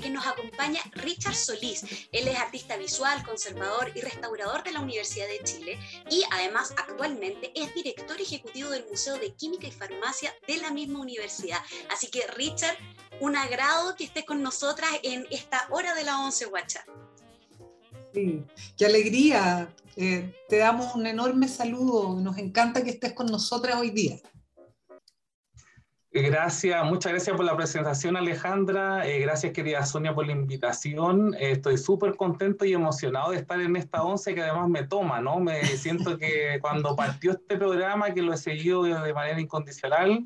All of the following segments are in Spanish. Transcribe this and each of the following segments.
que nos acompaña Richard Solís. Él es artista visual, conservador y restaurador de la Universidad de Chile y además actualmente es director ejecutivo del Museo de Química y Farmacia de la misma universidad. Así que Richard, un agrado que estés con nosotras en esta hora de la 11 Guacha. Sí, qué alegría. Eh, te damos un enorme saludo. Nos encanta que estés con nosotras hoy día. Gracias, muchas gracias por la presentación Alejandra, eh, gracias querida Sonia por la invitación, eh, estoy súper contento y emocionado de estar en esta once que además me toma, ¿no? Me siento que cuando partió este programa, que lo he seguido de manera incondicional,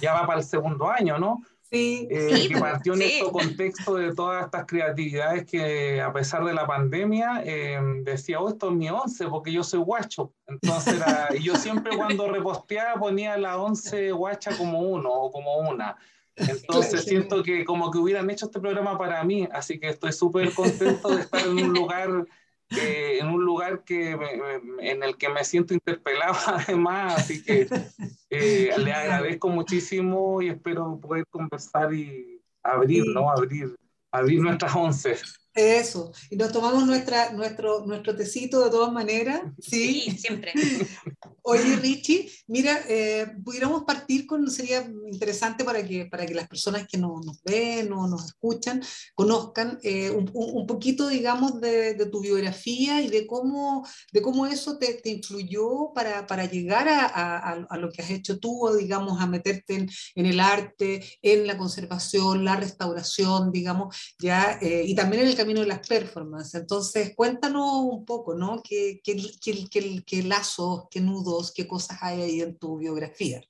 ya va para el segundo año, ¿no? Sí, eh, que partió en este contexto de todas estas creatividades que a pesar de la pandemia eh, decía, oh, esto es mi once porque yo soy guacho. Entonces era, yo siempre cuando reposteaba ponía la once guacha como uno o como una. Entonces siento que como que hubieran hecho este programa para mí, así que estoy súper contento de estar en un lugar en un lugar que en el que me siento interpelado además, así que eh, le agradezco muchísimo y espero poder conversar y abrir, ¿no? Abrir, abrir nuestras once. Eso, y nos tomamos nuestra, nuestro, nuestro tecito de todas maneras. Sí, sí siempre. Oye, Richie, mira, eh, pudiéramos partir con, sería interesante para que, para que las personas que nos, nos ven o nos escuchan conozcan eh, un, un, poquito, digamos, de, de, tu biografía y de cómo, de cómo eso te, te influyó para, para llegar a, a, a, lo que has hecho tú, digamos, a meterte en, en, el arte, en la conservación, la restauración, digamos, ya, eh, y también en el camino de las performances. Entonces, cuéntanos un poco, ¿no? ¿Qué, qué, qué, qué lazos, qué nudos, qué cosas hay ahí en tu biografía?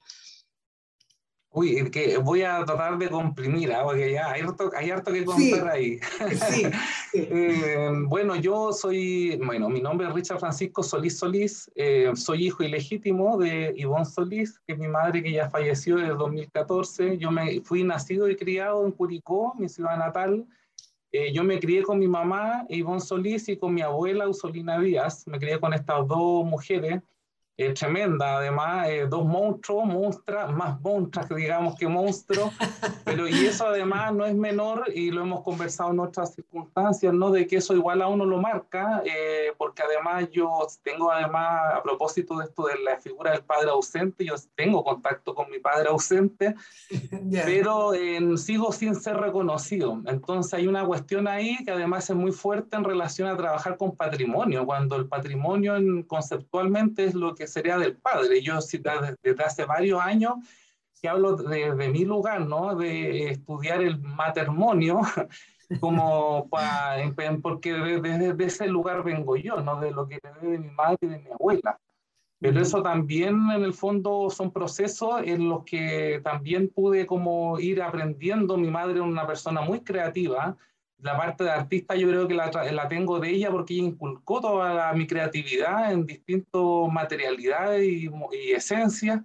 Uy, que voy a tratar de comprimir, ¿eh? porque ya hay harto, hay harto que contar sí, ahí. Sí, sí. eh, bueno, yo soy, bueno, mi nombre es Richard Francisco Solís Solís, eh, soy hijo ilegítimo de Ivonne Solís, que es mi madre que ya falleció el 2014. Yo me fui nacido y criado en Curicó, mi ciudad natal, eh, yo me crié con mi mamá, Ivonne Solís, y con mi abuela, Usolina Díaz. Me crié con estas dos mujeres eh, tremenda, además, eh, dos monstruos, monstras, más monstras, digamos, que monstruos, pero y eso además no es menor, y lo hemos conversado en otras circunstancias, ¿no? De que eso igual a uno lo marca, eh, porque además yo tengo además, a propósito de esto de la figura del padre ausente, yo tengo contacto con mi padre ausente, yeah. pero sigo sin ser reconocido. Entonces hay una cuestión ahí que además es muy fuerte en relación a trabajar con patrimonio, cuando el patrimonio en, conceptualmente es lo que sería del padre. Yo desde hace varios años que hablo de, de mi lugar, ¿no? De estudiar el matrimonio, como para, porque desde de, ese lugar vengo yo, ¿no? De lo que de mi madre y de mi abuela. Pero eso también en el fondo son procesos en los que también pude como ir aprendiendo. Mi madre era una persona muy creativa, la parte de artista yo creo que la, la, tengo de ella porque ella inculcó toda mi creatividad en distintas materialidades y, y esencias,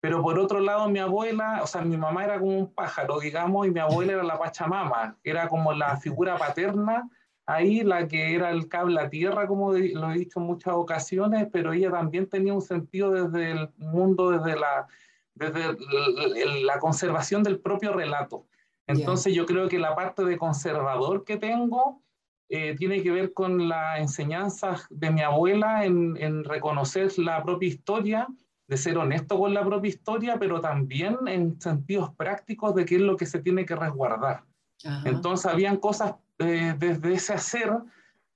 pero por otro lado mi abuela, o sea, mi mamá era como un pájaro, digamos, y mi abuela era la Pachamama, era como la figura paterna, ahí la que era el cable a tierra, como lo he dicho en muchas ocasiones, pero ella también tenía un sentido desde el mundo, desde la, desde la conservación del propio relato. Entonces yo creo que la parte de conservador que tengo eh, tiene que ver con la enseñanza de mi abuela en, en, reconocer la propia historia, de ser honesto con la propia historia, pero también en sentidos prácticos de qué es lo que se tiene que resguardar. Ajá. Entonces habían cosas eh, desde ese hacer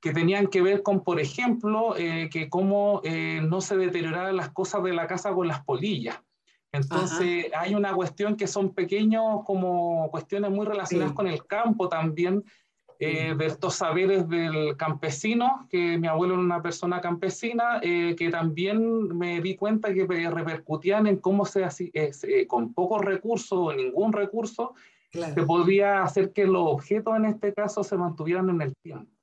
que tenían que ver con, por ejemplo, eh, que cómo eh, no se deterioraran las cosas de la casa con las polillas. Entonces Ajá. hay una cuestión que son pequeños como cuestiones muy relacionadas sí. con el campo también, eh, de estos saberes del campesino, que mi abuelo era una persona campesina, eh, que también me di cuenta que repercutían en cómo se eh, con pocos recursos o ningún recurso, claro. se podía hacer que los objetos en este caso se mantuvieran en el tiempo.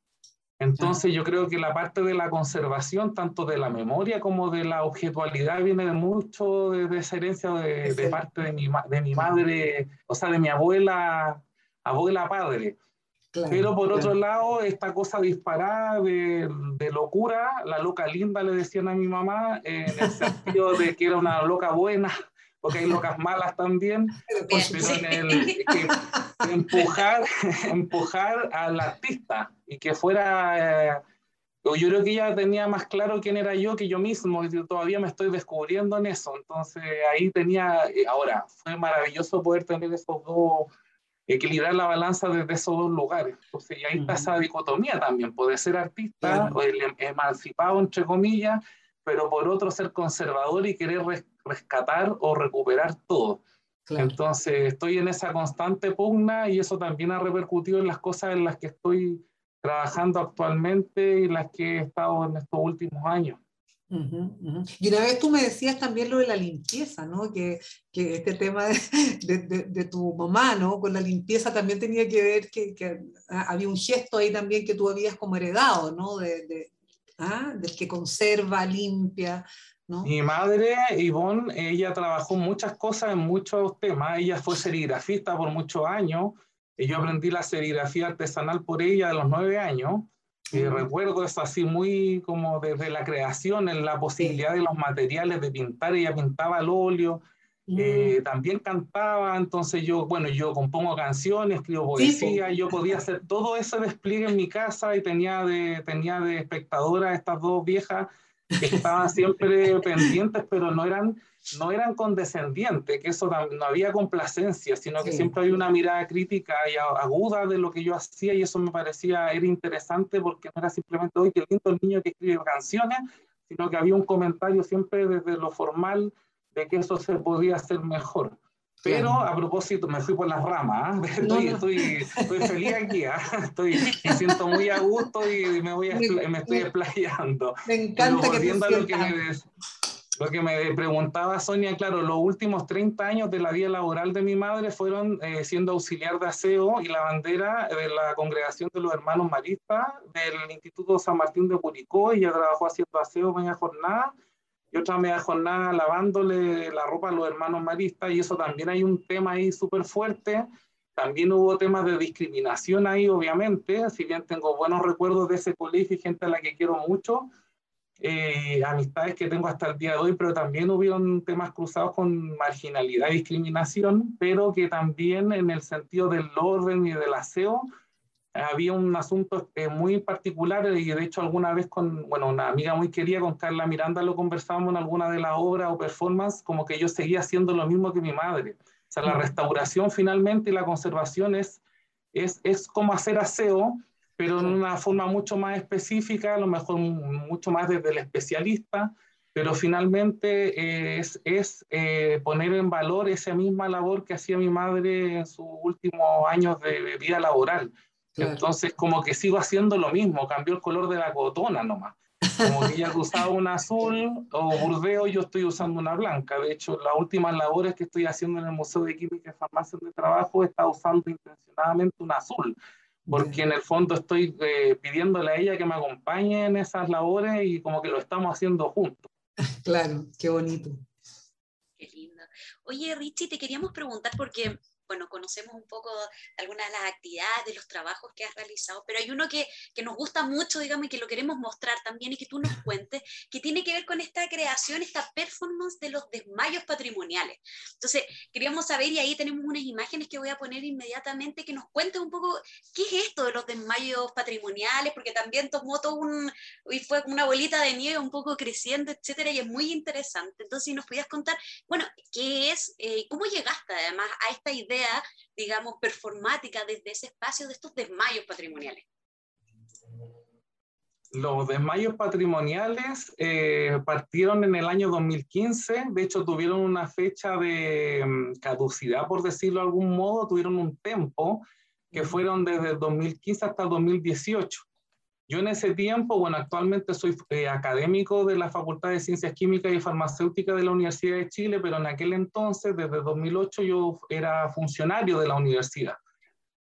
Entonces yo creo que la parte de la conservación, tanto de la memoria como de la objetualidad, viene de mucho de, de esa herencia de, de, parte de mi, de mi madre, o sea, de mi abuela, abuela padre. Claro, Pero por claro. otro lado, esta cosa disparada de, de, locura, la loca linda le decían a mi mamá, en el sentido de que era una loca buena, porque hay locas malas también, pero en el, empujar, empujar al artista y que fuera... Eh, yo creo que ella tenía más claro quién era yo que yo mismo, yo todavía me estoy descubriendo en eso. Entonces ahí tenía, eh, ahora, fue maravilloso poder tener esos dos, equilibrar la balanza desde esos dos lugares. Entonces y ahí está esa dicotomía también, poder ser artista, o el em, emancipado, entre comillas, pero por otro ser conservador y querer rescatar o recuperar todo. Entonces estoy en esa constante pugna y eso también ha repercutido en las cosas en las que estoy trabajando actualmente y las que he estado en estos últimos años. Y una vez tú me decías también lo de la limpieza, ¿no? Que, que este tema de, de, de, tu mamá, ¿no? Con la limpieza también tenía que ver que, que, había un gesto ahí también que tú habías como heredado, ¿no? De, ¿ah? Del que conserva, limpia, ¿no? Mi madre, Ivonne, ella trabajó muchas cosas en muchos temas. Ella fue serigrafista por muchos años y yo aprendí la serigrafía artesanal por ella a los nueve años. Y recuerdo eso así muy como desde la creación, en la posibilidad de los materiales de pintar. Ella pintaba al óleo, eh, también cantaba, entonces yo, bueno, yo compongo canciones, escribo poesía, yo podía hacer todo ese despliegue en mi casa y tenía de, tenía de espectadora estas dos viejas que estaban siempre pendientes, pero no eran no eran condescendientes, que eso no había complacencia, sino que siempre había una mirada crítica y aguda de lo que yo hacía y eso me parecía era interesante porque no era simplemente, hoy qué lindo el niño que escribe canciones, sino que había un comentario siempre desde lo formal de que eso se podía hacer mejor. Pero a propósito, me fui por las ramas, ¿ah? estoy, estoy, feliz aquí, ¿ah? estoy, me siento muy a gusto y me, voy me estoy explayando. Me encanta que te lo que me, lo que me preguntaba Sonia, claro, los últimos 30 años de la vida laboral de mi madre fueron eh, siendo auxiliar de aseo y lavandera de la congregación de los hermanos maristas del Instituto San Martín de Curicó. Ella trabajó haciendo aseo media jornada y otra media jornada lavándole la ropa a los hermanos maristas y eso también hay un tema ahí súper fuerte. También hubo temas de discriminación ahí, obviamente, si bien tengo buenos recuerdos de ese colegio y gente a la que quiero mucho, eh, amistades que tengo hasta el día de hoy, pero también hubieron temas cruzados con marginalidad y discriminación, pero que también en el sentido del orden y del aseo había un asunto eh, muy particular y de hecho alguna vez con, bueno, una amiga muy querida, con Carla Miranda, lo conversábamos en alguna de las obras o performance, como que yo seguía haciendo lo mismo que mi madre. O sea, la restauración finalmente y la conservación es, es, es como hacer aseo, pero en una forma mucho más específica, a lo mejor mucho más desde el especialista, pero finalmente eh, es, es eh, poner en valor esa misma labor que hacía mi madre en sus últimos años de vida laboral. Entonces, como que sigo haciendo lo mismo, cambió el color de la cotona nomás. Como que ella usaba una azul o burdeo, yo estoy usando una blanca. De hecho, las últimas labores que estoy haciendo en el Museo de Química y Farmacia de Trabajo, está usando intencionadamente un azul porque en el fondo estoy eh, pidiéndole a ella que me acompañe en esas labores y como que lo estamos haciendo juntos. Claro, qué bonito. Qué lindo. Oye, Richie, te queríamos preguntar porque bueno, conocemos un poco algunas de las actividades, de los trabajos que has realizado, pero hay uno que, que, nos gusta mucho, digamos, y que lo queremos mostrar también y que tú nos cuentes, que tiene que ver con esta creación, esta performance de los desmayos patrimoniales. Entonces, queríamos saber, y ahí tenemos unas imágenes que voy a poner inmediatamente, que nos cuentes un poco qué es esto de los desmayos patrimoniales, porque también tomó todo un, y fue una bolita de nieve un poco creciendo, etcétera, y es muy interesante. Entonces, si nos pudieras contar, bueno, qué es, eh, cómo llegaste además a esta idea digamos, performática desde ese espacio de estos desmayos patrimoniales? Los desmayos patrimoniales eh, partieron en el año 2015, de hecho tuvieron una fecha de mm, caducidad, por decirlo de algún modo, tuvieron un tiempo que fueron desde el 2015 hasta el 2018. Yo en ese tiempo, bueno, actualmente soy eh, académico de la Facultad de Ciencias Químicas y Farmacéuticas de la Universidad de Chile, pero en aquel entonces, desde 2008, yo era funcionario de la universidad.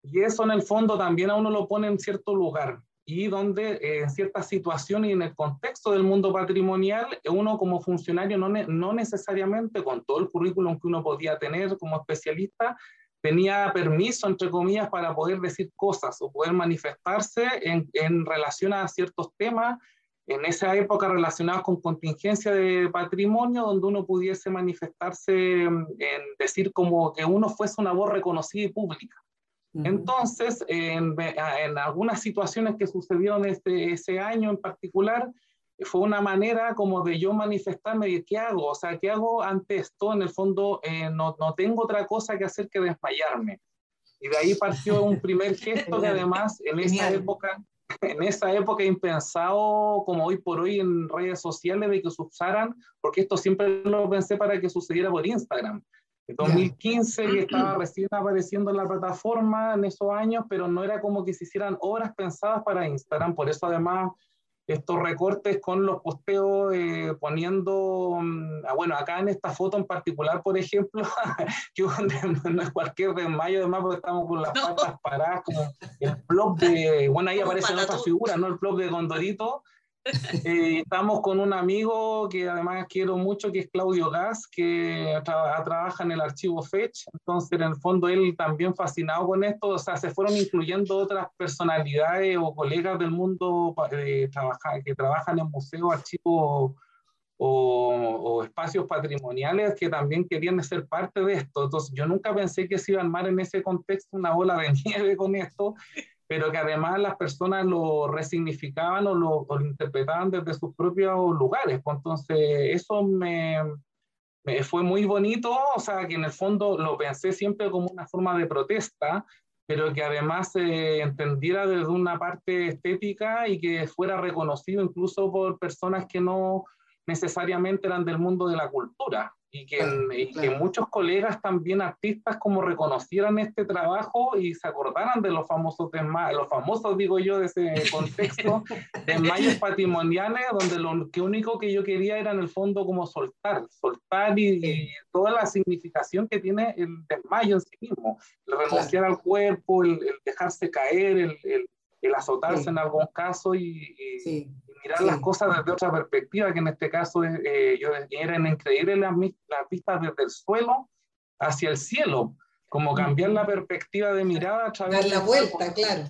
Y eso en el fondo también a uno lo pone en cierto lugar y donde eh, en ciertas situaciones y en el contexto del mundo patrimonial, uno como funcionario no, no necesariamente con todo el currículum que uno podía tener como especialista, tenía permiso, entre comillas, para poder decir cosas o poder manifestarse en, en relación a ciertos temas en esa época relacionados con contingencia de patrimonio, donde uno pudiese manifestarse mm, en decir como que uno fuese una voz reconocida y pública. Entonces, en, en, algunas situaciones que sucedieron este, ese año en particular, fue una manera como de yo manifestarme de qué hago, o sea, qué hago ante esto, en el fondo eh, no, no, tengo otra cosa que hacer que desmayarme. Y de ahí partió un primer gesto que además en esa época en esa época impensado como hoy por hoy en redes sociales de que se usaran, porque esto siempre lo pensé para que sucediera por Instagram. En 2015 que estaba recién apareciendo en la plataforma en esos años, pero no era como que se hicieran obras pensadas para Instagram, por eso además estos recortes con los posteos eh, poniendo, mm, ah, bueno, acá en esta foto en particular, por ejemplo, que no es cualquier desmayo, además porque estamos con las patas paradas, como el plop de, bueno, ahí aparecen otras figuras, ¿no? El plop de Condorito, eh, estamos con un amigo que además quiero mucho, que es Claudio Gas, que trabaja en el archivo Fetch. Entonces, en el fondo, él también fascinado con esto. O sea, se fueron incluyendo otras personalidades o colegas del mundo eh, que trabajan en museos, archivos o, espacios patrimoniales que también querían ser parte de esto. Entonces, yo nunca pensé que se iba a armar en ese contexto una bola de nieve con esto pero que además las personas lo resignificaban o lo, interpretaban desde sus propios lugares. Pues entonces, eso me, me, fue muy bonito, o sea, que en el fondo lo pensé siempre como una forma de protesta, pero que además se entendiera desde una parte estética y que fuera reconocido incluso por personas que no necesariamente eran del mundo de la cultura y que, que, muchos colegas también artistas como reconocieran este trabajo y se acordaran de los famosos los famosos digo yo de ese contexto desmayos patrimoniales donde lo que único que yo quería era en el fondo como soltar, soltar y, toda la significación que tiene el desmayo en sí mismo, el renunciar al cuerpo, el, dejarse caer, el, el, el azotarse en algún caso y, mirar las cosas desde otra perspectiva, que en este caso eh, yo era increíble las, las vistas desde el suelo hacia el cielo, como cambiar la perspectiva de mirada a través Dar la vuelta, claro.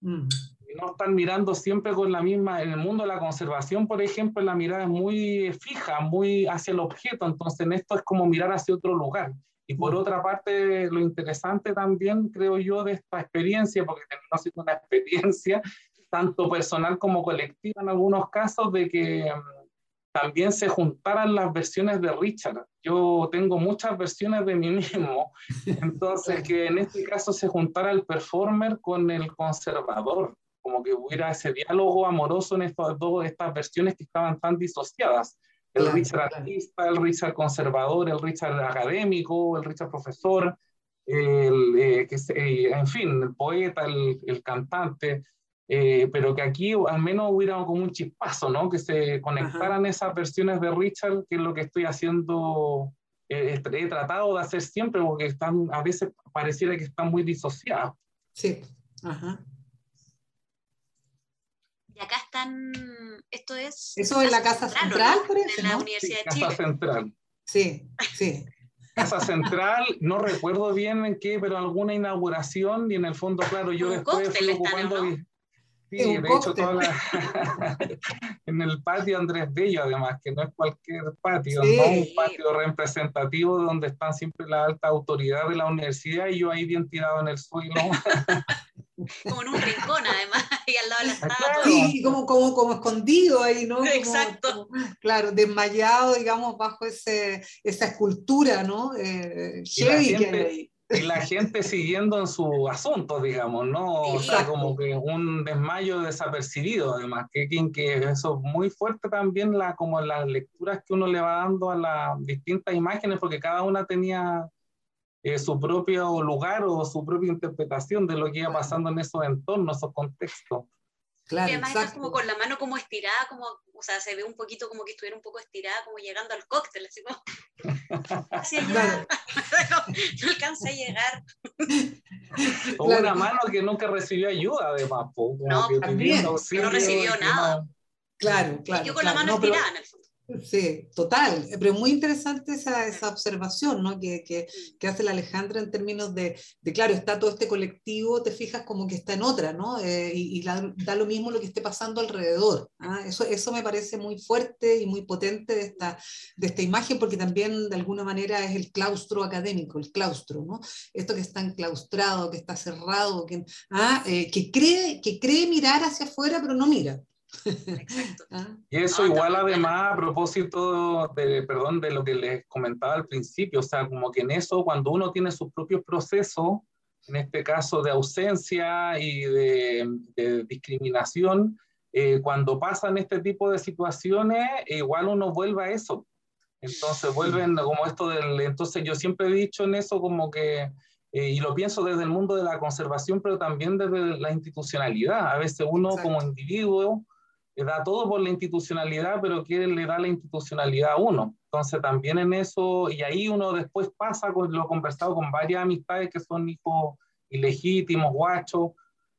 Mm. Y no estar mirando siempre con la misma, en el mundo de la conservación, por ejemplo, la mirada es muy fija, muy hacia el objeto, entonces en esto es como mirar hacia otro lugar. Y por mm. otra parte, lo interesante también, creo yo, de esta experiencia, porque terminó siendo una experiencia, tanto personal como colectiva en algunos casos, de que mm, también se juntaran las versiones de Richard. Yo tengo muchas versiones de mí mismo, entonces que en este caso se juntara el performer con el conservador, como que hubiera ese diálogo amoroso en estas dos estas versiones que estaban tan disociadas. El Richard artista, el Richard conservador, el Richard académico, el Richard profesor, el, eh, que, eh, en fin, el poeta, el, el cantante. Eh, pero que aquí al menos hubiera como un chispazo, ¿no? Que se conectaran esas versiones de Richard, que es lo que estoy haciendo, eh, he tratado de hacer siempre, porque están, a veces pareciera que están muy disociadas. Sí, ajá. Y acá están, esto es... Eso es la Casa Central, por eso, De la Universidad de Chile. Casa Central. Sí, sí. Casa Central, no recuerdo bien en qué, pero alguna inauguración y en el fondo, claro, yo después fui ocupando... Sí, de hecho, en el patio Andrés Bello, además, que no es cualquier patio, no un patio representativo donde están siempre la alta autoridad de la universidad y yo ahí bien tirado en el suelo. como en un rincón, además, y al lado de la estatua. Sí, como, como, como escondido ahí, ¿no? Exacto. claro, desmayado, digamos, bajo ese, esa escultura, ¿no? Eh, que y la gente siguiendo en su asunto, digamos, ¿no? O sea, como que un desmayo desapercibido, además, que, que eso es muy fuerte también, la, como las lecturas que uno le va dando a las distintas imágenes, porque cada una tenía eh, su propio lugar o su propia interpretación de lo que iba pasando en esos entornos, esos contextos. Claro, y además está como con la mano como estirada, como, o sea, se ve un poquito como que estuviera un poco estirada, como llegando al cóctel, así como hacia allá. no, alcancé a llegar. O una mano que nunca recibió ayuda, además, no, también, que no recibió nada. Claro, claro. Y yo con la mano estirada, en el fondo. Sí, total, pero muy interesante esa, esa observación ¿no? que, que, que, hace la Alejandra en términos de, de, claro, está todo este colectivo, te fijas como que está en otra, ¿no? Eh, y, y la, da lo mismo lo que esté pasando alrededor. ¿ah? Eso, eso me parece muy fuerte y muy potente de esta, de esta imagen, porque también de alguna manera es el claustro académico, el claustro, ¿no? Esto que está enclaustrado, que está cerrado, que, ¿ah? eh, que, cree, que cree mirar hacia afuera, pero no mira. Ah. Y eso igual además a propósito de, perdón, de lo que les comentaba al principio, o sea, como que en eso cuando uno tiene sus propios procesos, en este caso de ausencia y de, discriminación, eh, cuando pasan este tipo de situaciones, igual uno vuelve a eso. Entonces vuelven como esto del... Entonces yo siempre he dicho en eso como que, eh, y lo pienso desde el mundo de la conservación, pero también desde la institucionalidad. A veces uno como individuo da todo por la institucionalidad, pero ¿quién le da la institucionalidad a uno? Entonces también en eso, y ahí uno después pasa, con, lo conversado con varias amistades que son hijos ilegítimos, guachos,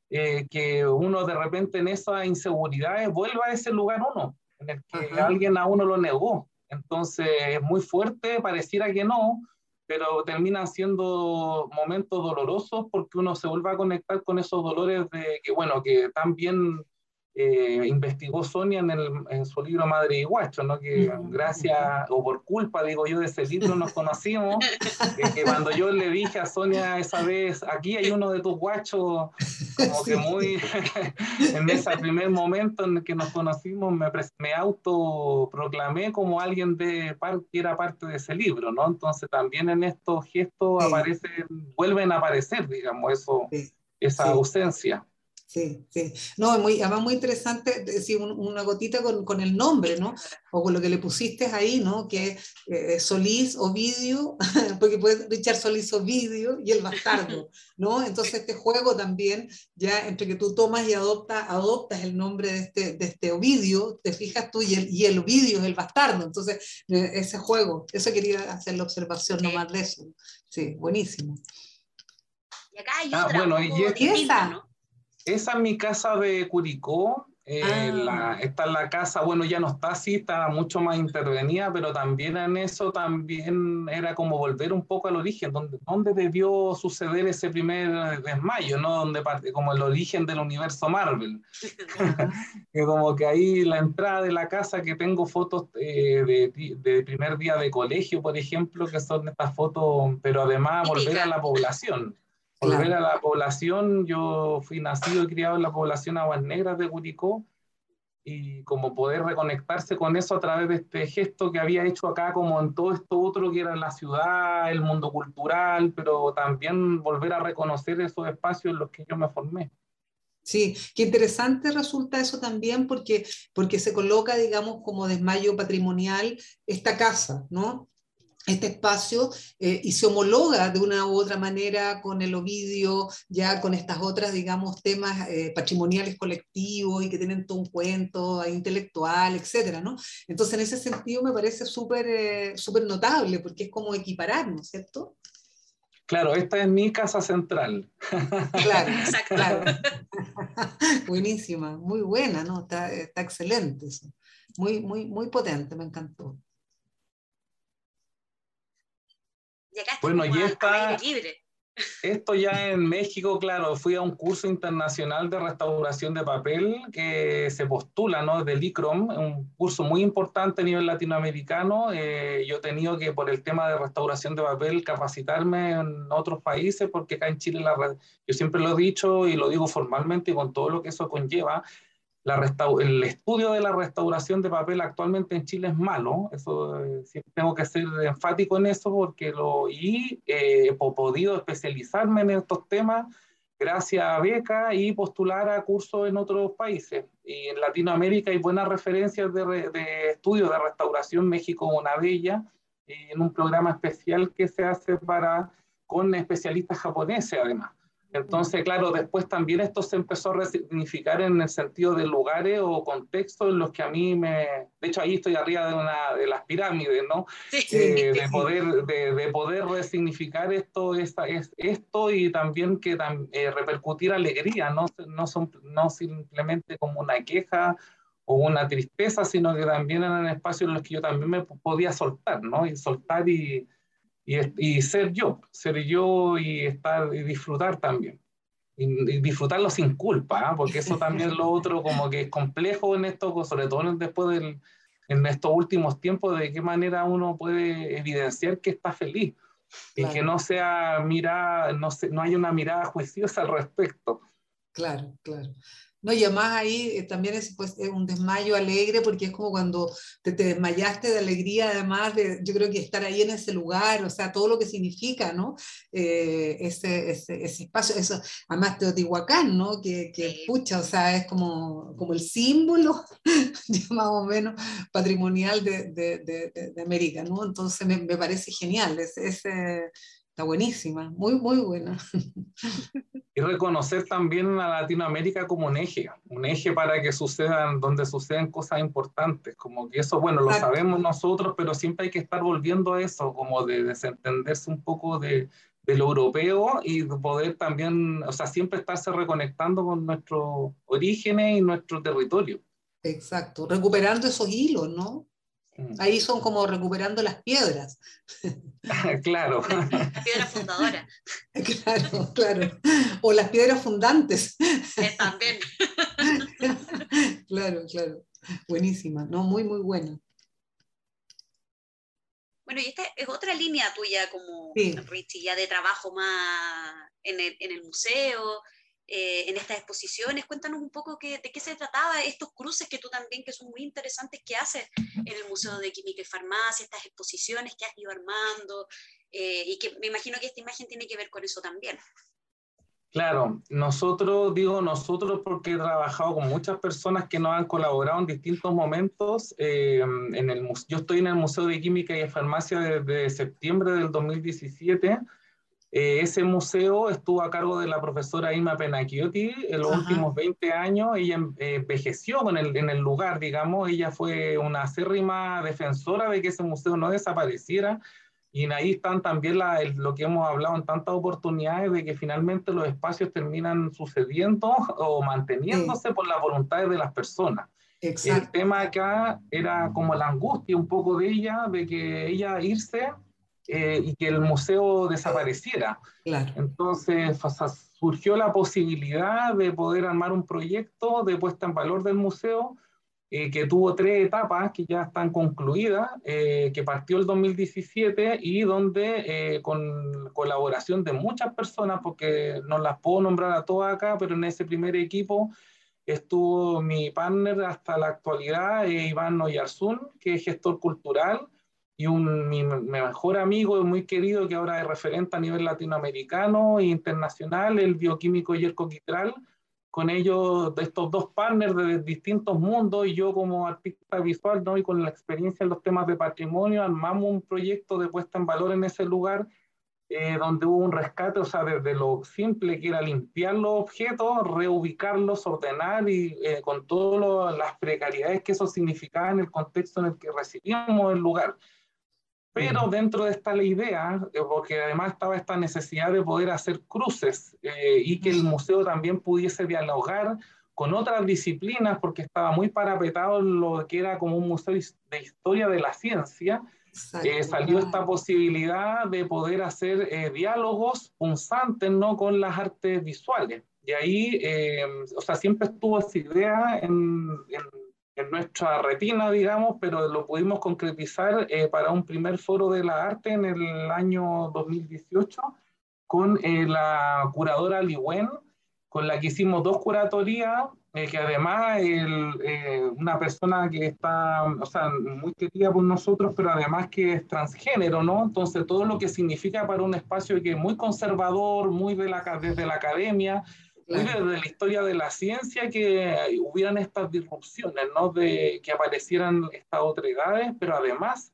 eh, que uno de repente en esas inseguridades vuelve a ese lugar uno, en el que alguien a uno lo negó. Entonces es muy fuerte, pareciera que no, pero terminan siendo momentos dolorosos porque uno se vuelve a conectar con esos dolores de que, bueno, que también eh, investigó Sonia en, el, en, su libro Madre y Guacho, ¿no? que gracias o por culpa, digo yo, de ese libro nos conocimos, que cuando yo le dije a Sonia esa vez, aquí hay uno de tus guachos, como que muy, en ese primer momento en el que nos conocimos, me, me autoproclamé como alguien de, que era parte de ese libro, ¿no? Entonces también en estos gestos aparecen, vuelven a aparecer, digamos, eso, esa ausencia. Sí, sí. No, muy, además muy interesante decir una gotita con, con, el nombre, ¿no? O con lo que le pusiste ahí, ¿no? Que eh, Solís, Ovidio, porque puede Richard Solís Ovidio y el bastardo, ¿no? Entonces este juego también, ya entre que tú tomas y adoptas, adoptas el nombre de este, de este Ovidio, te fijas tú y el, y el Ovidio es el bastardo. Entonces, eh, ese juego, eso quería hacer la observación nomás de eso. Sí, buenísimo. Y acá hay ah, otra, bueno, y esa, ¿no? Esa es mi casa de Curicó. Eh, ah. esta es la casa, bueno, ya no está así, está mucho más intervenida, pero también en eso también era como volver un poco al origen, donde, donde debió suceder ese primer desmayo, ¿no? Donde como el origen del universo Marvel. que como que ahí la entrada de la casa, que tengo fotos eh, de, de, primer día de colegio, por ejemplo, que son estas fotos, pero además volver a la población. Volver a la población, yo fui nacido y criado en la población Aguas Negras de Curicó y como poder reconectarse con eso a través de este gesto que había hecho acá, como en todo esto otro que era la ciudad, el mundo cultural, pero también volver a reconocer esos espacios en los que yo me formé. Sí, qué interesante resulta eso también porque, porque se coloca, digamos, como desmayo patrimonial esta casa, ¿no? Este espacio eh, y se homologa de una u otra manera con el Ovidio, ya con estas otras, digamos, temas eh, patrimoniales colectivos y que tienen todo un cuento intelectual, etcétera, ¿no? Entonces, en ese sentido me parece súper eh, súper notable porque es como equipararnos, ¿cierto? Claro, esta es mi casa central. Claro, claro. Buenísima, muy buena, ¿no? Está, está excelente eso. Muy, muy, muy potente, me encantó. Bueno, y esta, Esto ya en México, claro, fui a un curso internacional de restauración de papel que se postula, ¿no? Del ICROM, un curso muy importante a nivel latinoamericano. Eh, yo he tenido que, por el tema de restauración de papel, capacitarme en otros países, porque acá en Chile, la, yo siempre lo he dicho y lo digo formalmente y con todo lo que eso conlleva, el estudio de la restauración de papel actualmente en Chile es malo, eso eh, tengo que ser enfático en eso porque lo y eh, he podido especializarme en estos temas gracias a beca y postular a cursos en otros países. Y en Latinoamérica hay buenas referencias de, de estudios de restauración, México una de ellas, en un programa especial que se hace para con especialistas japoneses además. Entonces, claro, después también esto se empezó a resignificar en el sentido de lugares o contextos en los que a mí me... De hecho, ahí estoy arriba de una de las pirámides, ¿no? Eh, de, poder, de, de, poder resignificar esto, esta, es, esto y también que eh, repercutir alegría, ¿no? No, son, no simplemente como una queja o una tristeza, sino que también eran espacios en los que yo también me podía soltar, ¿no? Y soltar y, y, y ser yo, ser yo y estar y disfrutar también. Y, disfrutarlo sin culpa, ¿ah? porque eso también es lo otro como que es complejo en esto, sobre todo después del, en estos últimos tiempos, de qué manera uno puede evidenciar que está feliz y que no sea mirada, no, se, no hay una mirada juiciosa al respecto. Claro, claro. No, y además ahí eh, también es, pues, un desmayo alegre porque es como cuando te, te, desmayaste de alegría, además de, yo creo que estar ahí en ese lugar, o sea, todo lo que significa, ¿no? Eh, ese, ese, ese, espacio, eso, además Teotihuacán, ¿no? Que, que pucha, o sea, es como, como el símbolo, más o menos, patrimonial de, de, de, de América, ¿no? Entonces me, me parece genial, ese, ese Está buenísima, muy, muy buena. Y reconocer también a Latinoamérica como un eje, un eje para que sucedan, donde suceden cosas importantes, como que eso, bueno, lo sabemos nosotros, pero siempre hay que estar volviendo a eso, como de desentenderse un poco de, de lo europeo y poder también, o sea, siempre estarse reconectando con nuestros orígenes y nuestro territorio. Exacto, recuperando esos hilos, ¿no? Mm. Ahí son como recuperando las piedras. claro. La piedra fundadora. Claro, claro. O las piedras fundantes. Eh, también. Claro, claro. Buenísima, ¿no? Muy, muy buena. Bueno, y esta es otra línea tuya como Richie, ya de trabajo más en el, en el museo, eh, en estas exposiciones. Cuéntanos un poco de qué se trataba, estos cruces que tú también, que son muy interesantes, que haces en el Museo de Química y Farmacia, estas exposiciones que has ido armando, eh, y que me imagino que esta imagen tiene que ver con eso también. Claro, nosotros, digo nosotros porque he trabajado con muchas personas que nos han colaborado en distintos momentos. Eh, en el, yo estoy en el Museo de Química y Farmacia desde septiembre del 2017 eh, ese museo estuvo a cargo de la profesora Ima Penacchiotti en los últimos 20 años. Ella eh, envejeció en el, en el lugar, digamos. Ella fue una acérrima defensora de que ese museo no desapareciera. Y ahí están también la, lo que hemos hablado en tantas oportunidades de que finalmente los espacios terminan sucediendo o manteniéndose por las voluntades de las personas. El tema acá era como la angustia un poco de ella, de que ella irse eh, y que el museo desapareciera. Entonces surgió la posibilidad de poder armar un proyecto de puesta en valor del museo eh, que tuvo tres etapas que ya están concluidas, eh, que partió el 2017 y donde con colaboración de muchas personas, porque no las puedo nombrar a todas acá, pero en ese primer equipo estuvo mi partner hasta la actualidad, Iván Noyarzún, que es gestor cultural, y un, mi, mejor amigo muy querido que ahora es referente a nivel latinoamericano e internacional, el bioquímico Yerko Quitral, con ellos, de estos dos partners de distintos mundos, y yo como artista visual, ¿no? y con la experiencia en los temas de patrimonio, armamos un proyecto de puesta en valor en ese lugar, eh, donde hubo un rescate, o sea, desde lo simple que era limpiar los objetos, reubicarlos, ordenar, y eh, con todas las precariedades que eso significaba en el contexto en el que recibíamos el lugar. Pero dentro de esta la idea, eh, porque además estaba esta necesidad de poder hacer cruces eh, y que el museo también pudiese dialogar con otras disciplinas, porque estaba muy parapetado lo que era como un museo de historia de la ciencia, eh, salió esta posibilidad de poder hacer diálogos punzantes ¿no? con las artes visuales. Y ahí, o sea, siempre estuvo esa idea en, en en nuestra retina, digamos, pero lo pudimos concretizar eh, para un primer foro de la arte en el año 2018 con eh, la curadora Liwen, con la que hicimos dos curatorías, eh, que además el, una persona que está, o sea, muy querida por nosotros, pero además que es transgénero, ¿no? Entonces todo lo que significa para un espacio que es muy conservador, muy de la, desde la academia, desde la historia de la ciencia que hubieran estas disrupciones, ¿no? De que aparecieran estas otredades, pero además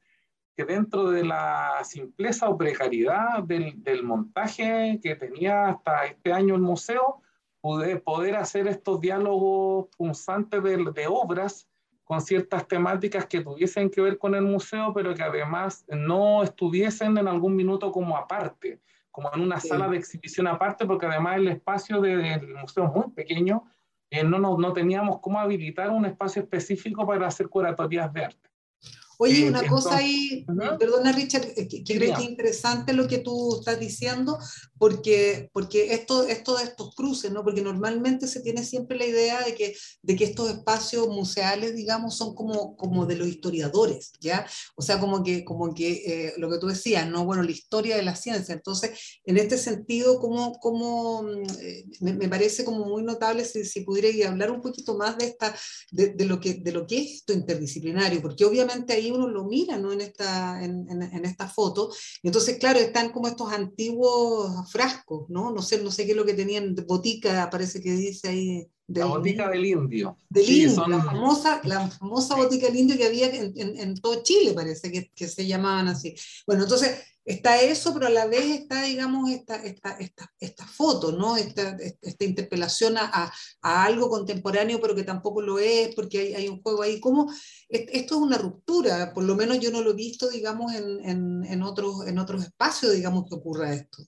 que dentro de la simpleza o precariedad del, del montaje que tenía hasta este año el museo, poder, poder hacer estos diálogos punzantes de, de obras con ciertas temáticas que tuviesen que ver con el museo, pero que además no estuviesen en algún minuto como aparte como en una sala de exhibición aparte, porque además el espacio del museo es muy pequeño no, no, no teníamos cómo habilitar un espacio específico para hacer curatorias de arte. Oye, una cosa ahí, perdona Richard, que, que creo que es interesante lo que tú estás diciendo, porque, porque esto, esto de estos cruces, ¿no? porque normalmente se tiene siempre la idea de que, de que estos espacios museales, digamos, son como, como de los historiadores, ¿ya? O sea, como que, como que eh, lo que tú decías, ¿no? Bueno, la historia de la ciencia. Entonces, en este sentido, como, como mm, eh, me, parece como muy notable si, si pudiera hablar un poquito más de, esta, de, de, lo que, de lo que es esto interdisciplinario, porque obviamente ahí uno lo mira ¿no? en, esta, en, en, esta foto. Entonces, claro, están como estos antiguos frascos, ¿no? No sé, no sé qué es lo que tenían, botica, parece que dice ahí. la botica del indio. Del indio, la, famosa, la famosa botica del indio que había en, en, todo Chile, parece que, que, se llamaban así. Bueno, entonces está eso, pero a la vez está, digamos, esta, esta, esta, esta foto, ¿no? Esta, esta interpelación a, a, algo contemporáneo, pero que tampoco lo es, porque hay, hay, un juego ahí. ¿Cómo? Esto es una ruptura, por lo menos yo no lo he visto, digamos, en, en, en otros, en otros espacios, digamos, que ocurra esto.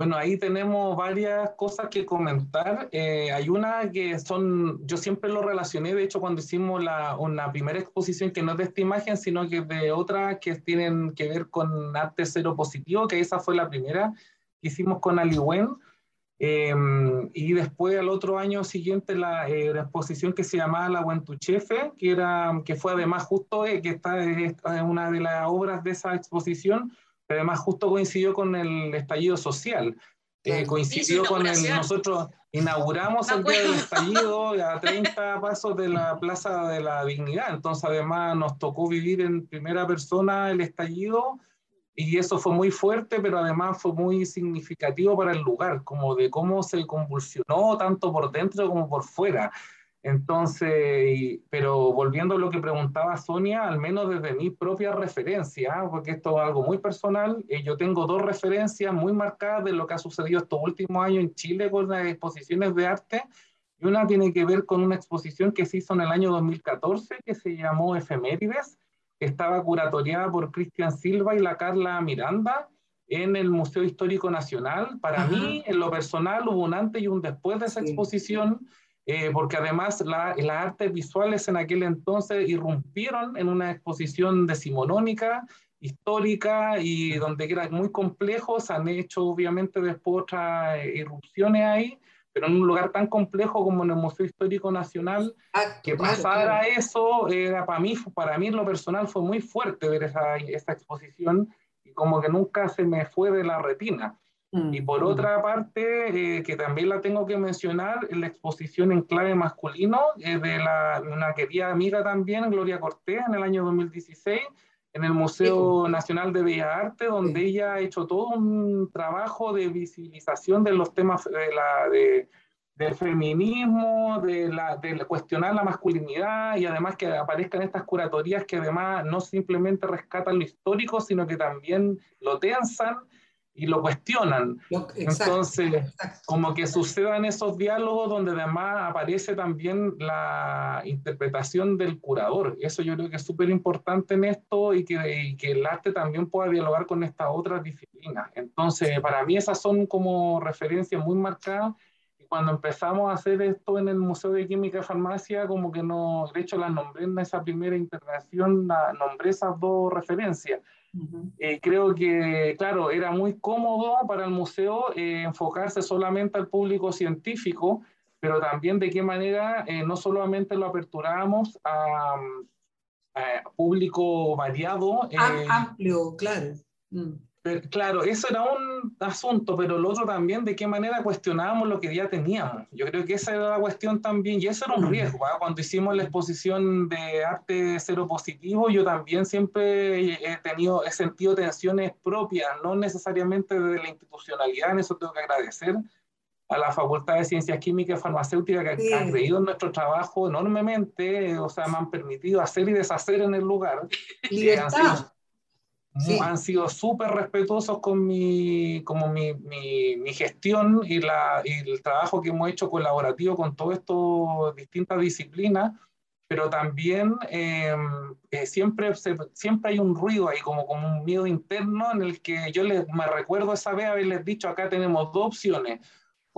Bueno, ahí tenemos varias cosas que comentar. Eh, hay una que son, yo siempre lo relacioné, de hecho, cuando hicimos la, una primera exposición que no es de esta imagen, sino que de otra que tienen que ver con arte cero positivo, que esa fue la primera que hicimos con Ali Wen. Em, y después, al otro año siguiente, la, eh, la, exposición que se llamaba La Huentuchefe, que, era, que fue además justo, eh, que está en una de las obras de esa exposición, además justo coincidió con el estallido social. Eh, coincidió con el, nosotros inauguramos el día del estallido a 30 pasos de la Plaza de la Dignidad, entonces además nos tocó vivir en primera persona el estallido y eso fue muy fuerte, pero además fue muy significativo para el lugar, como de cómo se convulsionó tanto por dentro como por fuera. Entonces, pero volviendo a lo que preguntaba Sonia, al menos desde mi propia referencia, porque esto es algo muy personal, eh, yo tengo dos referencias muy marcadas de lo que ha sucedido estos últimos años en Chile con las exposiciones de arte, y una tiene que ver con una exposición que se hizo en el año 2014 que se llamó Efemérides, que estaba curatoriada por Cristian Silva y la Carla Miranda en el Museo Histórico Nacional. Para mí, en lo personal, hubo un antes y un después de esa exposición. Eh, porque además las artes visuales en aquel entonces irrumpieron en una exposición decimonónica, histórica y donde era muy complejo, se han hecho obviamente después otras eh, irrupciones ahí, pero en un lugar tan complejo como en el Museo Histórico Nacional, que pasara eso, era para mí, para mí en lo personal fue muy fuerte ver esa, esa exposición y como que nunca se me fue de la retina. Y mm, por otra parte, eh, que también la tengo que mencionar, la exposición en clave masculino eh, de la, una querida amiga también, Gloria Cortés, en el año 2016, en el Museo Nacional de Bellas Artes, donde ella ha hecho todo un trabajo de visibilización de los temas de la, de, del feminismo, de, la, de cuestionar la masculinidad y además que aparezcan estas curatorías que además no simplemente rescatan lo histórico, sino que también lo tensan y lo cuestionan. Entonces, como que sucedan esos diálogos donde además aparece también la interpretación del curador. Eso yo creo que es súper importante en esto y que, que, el arte también pueda dialogar con estas otras disciplinas. Entonces, para mí esas son como referencias muy marcadas. Y cuando empezamos a hacer esto en el Museo de Química y Farmacia, como que no, de hecho las nombré en esa primera intervención, nombré esas dos referencias eh, creo que, claro, era muy cómodo para el museo eh, enfocarse solamente al público científico, pero también de qué manera eh, no solamente lo aperturábamos a, público variado. Amplio, claro. Mm claro, eso era un asunto, pero lo otro también, de qué manera cuestionábamos lo que ya teníamos. Yo creo que esa era la cuestión también, y eso era un riesgo. ¿ah? Cuando hicimos la exposición de arte cero positivo, yo también siempre he tenido, he sentido tensiones propias, no necesariamente de la institucionalidad, en eso tengo que agradecer a la Facultad de Ciencias Químicas y Farmacéuticas que han creído en nuestro trabajo enormemente, o sea, me han permitido hacer y deshacer en el lugar. Libertad han sido súper respetuosos con mi, como mi, mi, gestión y, la, y, el trabajo que hemos hecho colaborativo con todas estas distintas disciplinas, pero también em, eh, siempre, siempre hay un ruido ahí, como, como un miedo interno en el que yo les, me recuerdo esa vez haberles dicho, acá tenemos dos opciones,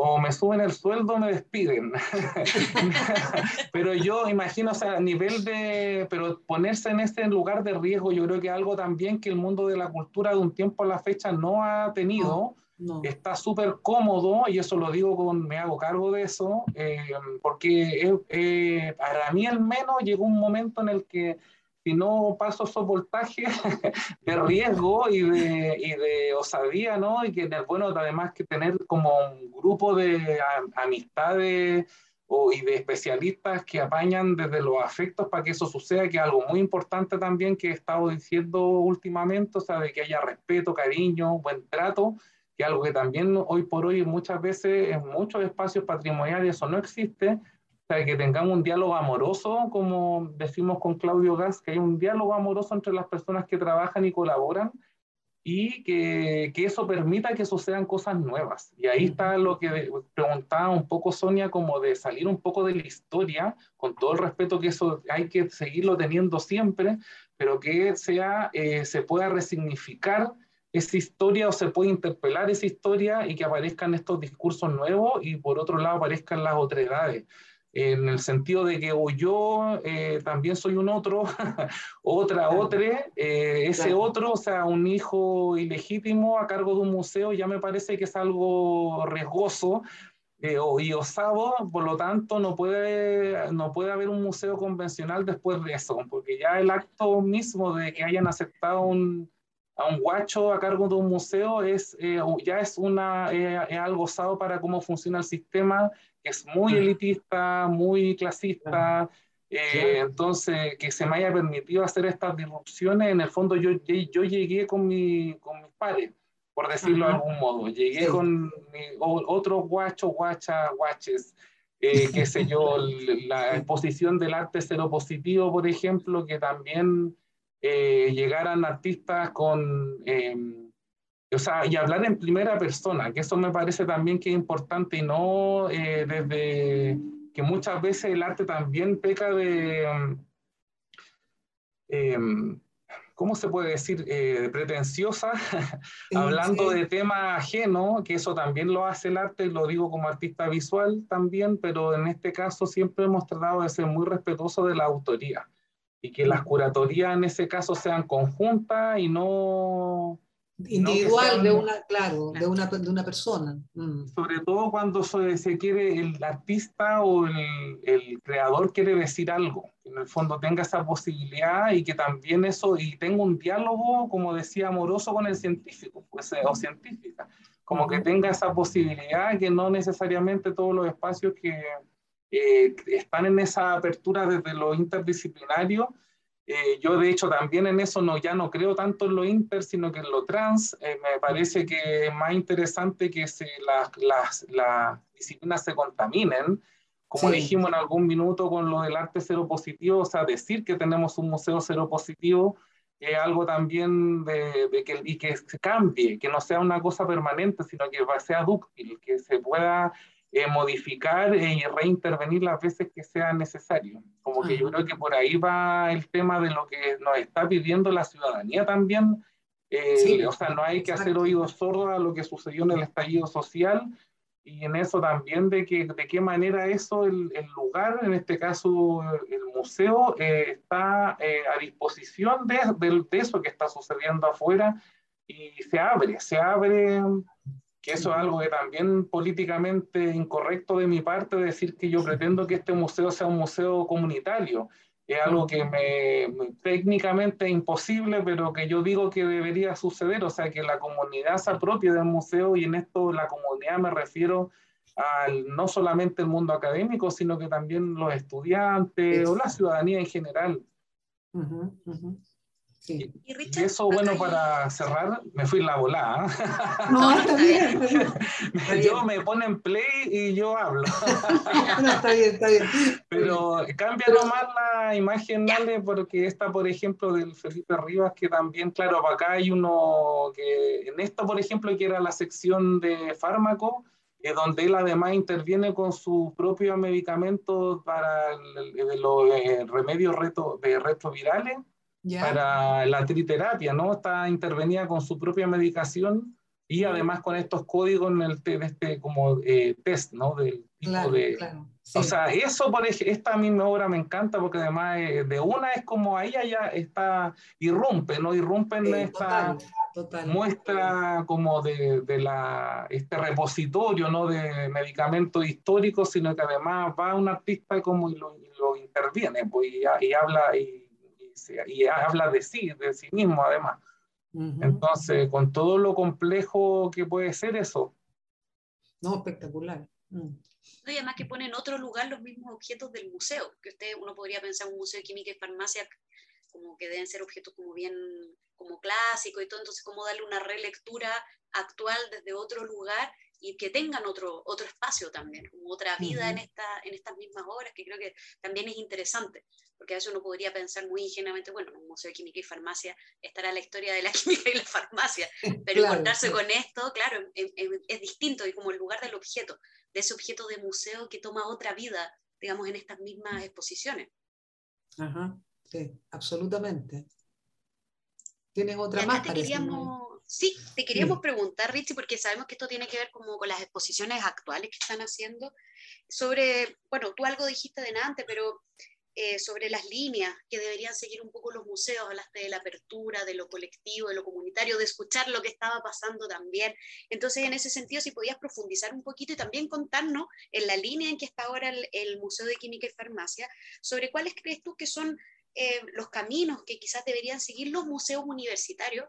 o me suben el sueldo o me despiden. pero yo imagino, o sea, a nivel de, pero ponerse en este lugar de riesgo, yo creo que algo también que el mundo de la cultura de un tiempo a la fecha no ha tenido. Está súper cómodo, y eso lo digo con, me hago cargo de eso, eh, porque eh, para mí al menos llegó un momento en el que si no paso esos voltajes de riesgo y de, y de osadía, ¿no? Y que bueno, además que tener como un grupo de amistades o, y de especialistas que apañan desde los afectos para que eso suceda, que es algo muy importante también que he estado diciendo últimamente, o sea, de que haya respeto, cariño, buen trato, que es algo que también hoy por hoy muchas veces en muchos espacios patrimoniales eso no existe, que tengamos un diálogo amoroso, como decimos con Claudio Gas, que hay un diálogo amoroso entre las personas que trabajan y colaboran y que, que eso permita que sucedan cosas nuevas. Y ahí está lo que preguntaba un poco Sonia, como de salir un poco de la historia, con todo el respeto que eso hay que seguirlo teniendo siempre, pero que sea, eh, se pueda resignificar esa historia o se puede interpelar esa historia y que aparezcan estos discursos nuevos y por otro lado aparezcan las otredades en el sentido de que o yo eh, también soy un otro, otra, otra, eh, ese otro, o sea, un hijo ilegítimo a cargo de un museo, ya me parece que es algo riesgoso eh, y osado, por lo tanto no puede, no puede haber un museo convencional después de eso, porque ya el acto mismo de que hayan aceptado un, a un guacho a cargo de un museo es, ya es, una, es algo osado para cómo funciona el sistema es muy elitista, muy clasista. Eh, entonces, que se me haya permitido hacer estas disrupciones, en el fondo yo, yo llegué con, mi, con mis pares, por decirlo de algún modo. Llegué con otros guachos, guachas, guaches, eh, qué sé yo, la exposición del arte positivo, por ejemplo, que también eh, llegaran artistas con em, o sea, y hablar en primera persona, que eso me parece también que es importante y no eh, desde que muchas veces el arte también peca de, eh, ¿cómo se puede decir? Eh, pretenciosa, hablando de temas ajenos, que eso también lo hace el arte, lo digo como artista visual también, pero en este caso siempre hemos tratado de ser muy respetuosos de la autoría y que las curatorías en ese caso sean conjuntas y no individual de una, claro, de una, de una persona. Mm. Sobre todo cuando se, quiere, el artista o el, el, creador quiere decir algo, que en el fondo tenga esa posibilidad y que también eso, y tenga un diálogo, como decía, amoroso con el científico, pues, o científica, como que tenga esa posibilidad, que no necesariamente todos los espacios que eh, están en esa apertura desde lo interdisciplinario, eh, yo de hecho también en eso no, ya no creo tanto en lo inter, sino que en lo trans. Eh, me parece que es más interesante que se, las, las, las disciplinas se contaminen, como dijimos en algún minuto con lo del arte cero positivo, o sea, decir que tenemos un museo cero positivo es algo también de, de, que, y que se cambie, que no sea una cosa permanente, sino que sea dúctil, que se pueda eh, modificar y reintervenir las veces que sea necesario. Como que yo creo que por ahí va el tema de lo que nos está pidiendo la ciudadanía también. Eh, o sea, no hay que hacer oídos sordos a lo que sucedió en el estallido social y en eso también de, que, de qué manera eso, el, el lugar, en este caso el museo, eh, está a disposición de, de, de, eso que está sucediendo afuera y se abre, se abre que eso es algo que también políticamente incorrecto de mi parte, decir que yo pretendo que este museo sea un museo comunitario. Es algo que me, técnicamente es imposible, pero que yo digo que debería suceder, o sea, que la comunidad se apropie del museo y en esto la comunidad me refiero al, no solamente el mundo académico, sino que también los estudiantes o la ciudadanía en general. Y, eso, bueno, para cerrar, me fui en la volada. No, está bien. yo me ponen play y yo hablo. no, está bien, está bien. Pero cambia nomás la imagen, dale, porque esta, por ejemplo, del Felipe Rivas, que también, claro, acá hay uno que, en esto, por ejemplo, que era la sección de fármaco, eh, donde él además interviene con su propio medicamento para los eh, remedios reto, de retrovirales para la triterapia, ¿no? Está intervenida con su propia medicación y además con estos códigos en, el, este como eh, test, ¿no? Del tipo de... O sea, eso, por esta misma obra me encanta porque además eh, de una es como ahí allá está, irrumpe, ¿no? Irrumpe en esta muestra como de, de, la, este repositorio, ¿no? De medicamentos históricos, sino que además va un artista como y lo, lo interviene, pues, y, y habla y, y, habla de sí, de sí mismo además. Entonces, con todo lo complejo que puede ser eso. No, espectacular. Mm. y además que pone en otro lugar los mismos objetos del museo, que usted, uno podría pensar un museo de química y farmacia como que deben ser objetos como bien como clásicos y todo, entonces cómo darle una relectura actual desde otro lugar y que tengan otro, otro espacio también, otra vida en, esta, en estas mismas obras, que creo que también es interesante, porque a veces uno podría pensar muy ingenuamente, bueno, en un museo de química y farmacia estará la historia de la química y la farmacia, pero encontrarse con esto, claro, es, distinto y como el lugar del objeto, de ese objeto de museo que toma otra vida, digamos, en estas mismas exposiciones. Ajá, sí, absolutamente. ¿Tienes otra más? Te Sí, te queríamos preguntar, Richie, porque sabemos que esto tiene que ver como con las exposiciones actuales que están haciendo, sobre, bueno, tú algo dijiste de antes, pero eh, sobre las líneas que deberían seguir un poco los museos, hablaste de la apertura, de lo colectivo, de lo comunitario, de escuchar lo que estaba pasando también. Entonces, en ese sentido, si podías profundizar un poquito y también contarnos en la línea en que está ahora el, Museo de Química y Farmacia, sobre cuáles crees tú que son eh, los caminos que quizás deberían seguir los museos universitarios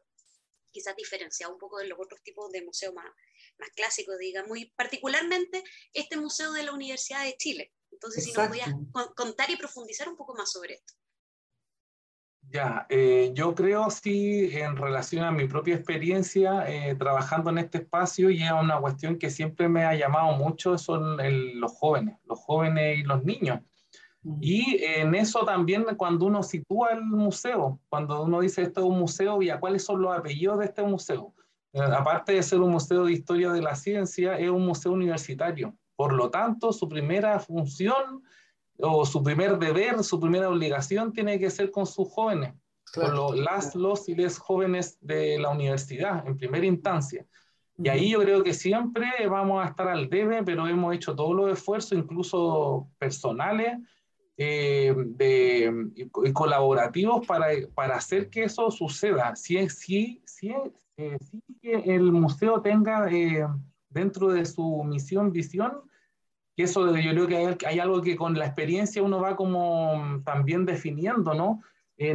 quizás diferenciado un poco de los otros tipos de museos más, más clásicos, digamos, y particularmente este museo de la Universidad de Chile. Entonces, si nos podías contar y profundizar un poco más sobre esto. Ya, eh, yo creo sí, en relación a mi propia experiencia eh, trabajando en este espacio, y es una cuestión que siempre me ha llamado mucho, son los jóvenes, los jóvenes y los niños. Y en eso también cuando uno sitúa el museo, cuando uno dice esto es un museo, ¿y a cuáles son los apellidos de este museo? Eh, aparte de ser un museo de historia de la ciencia, es un museo universitario. Por lo tanto, su primera función o su primer deber, su primera obligación tiene que ser con sus jóvenes, con las, los y les jóvenes de la universidad en primera instancia. Y ahí yo creo que siempre vamos a estar al debe, pero hemos hecho todos los esfuerzos, incluso personales, eh, de, y, colaborativos para, para, hacer que eso suceda. Si, si, si, eh, si el museo tenga eh, dentro de su misión, visión, que eso yo creo que hay, hay, algo que con la experiencia uno va como también definiendo, ¿no?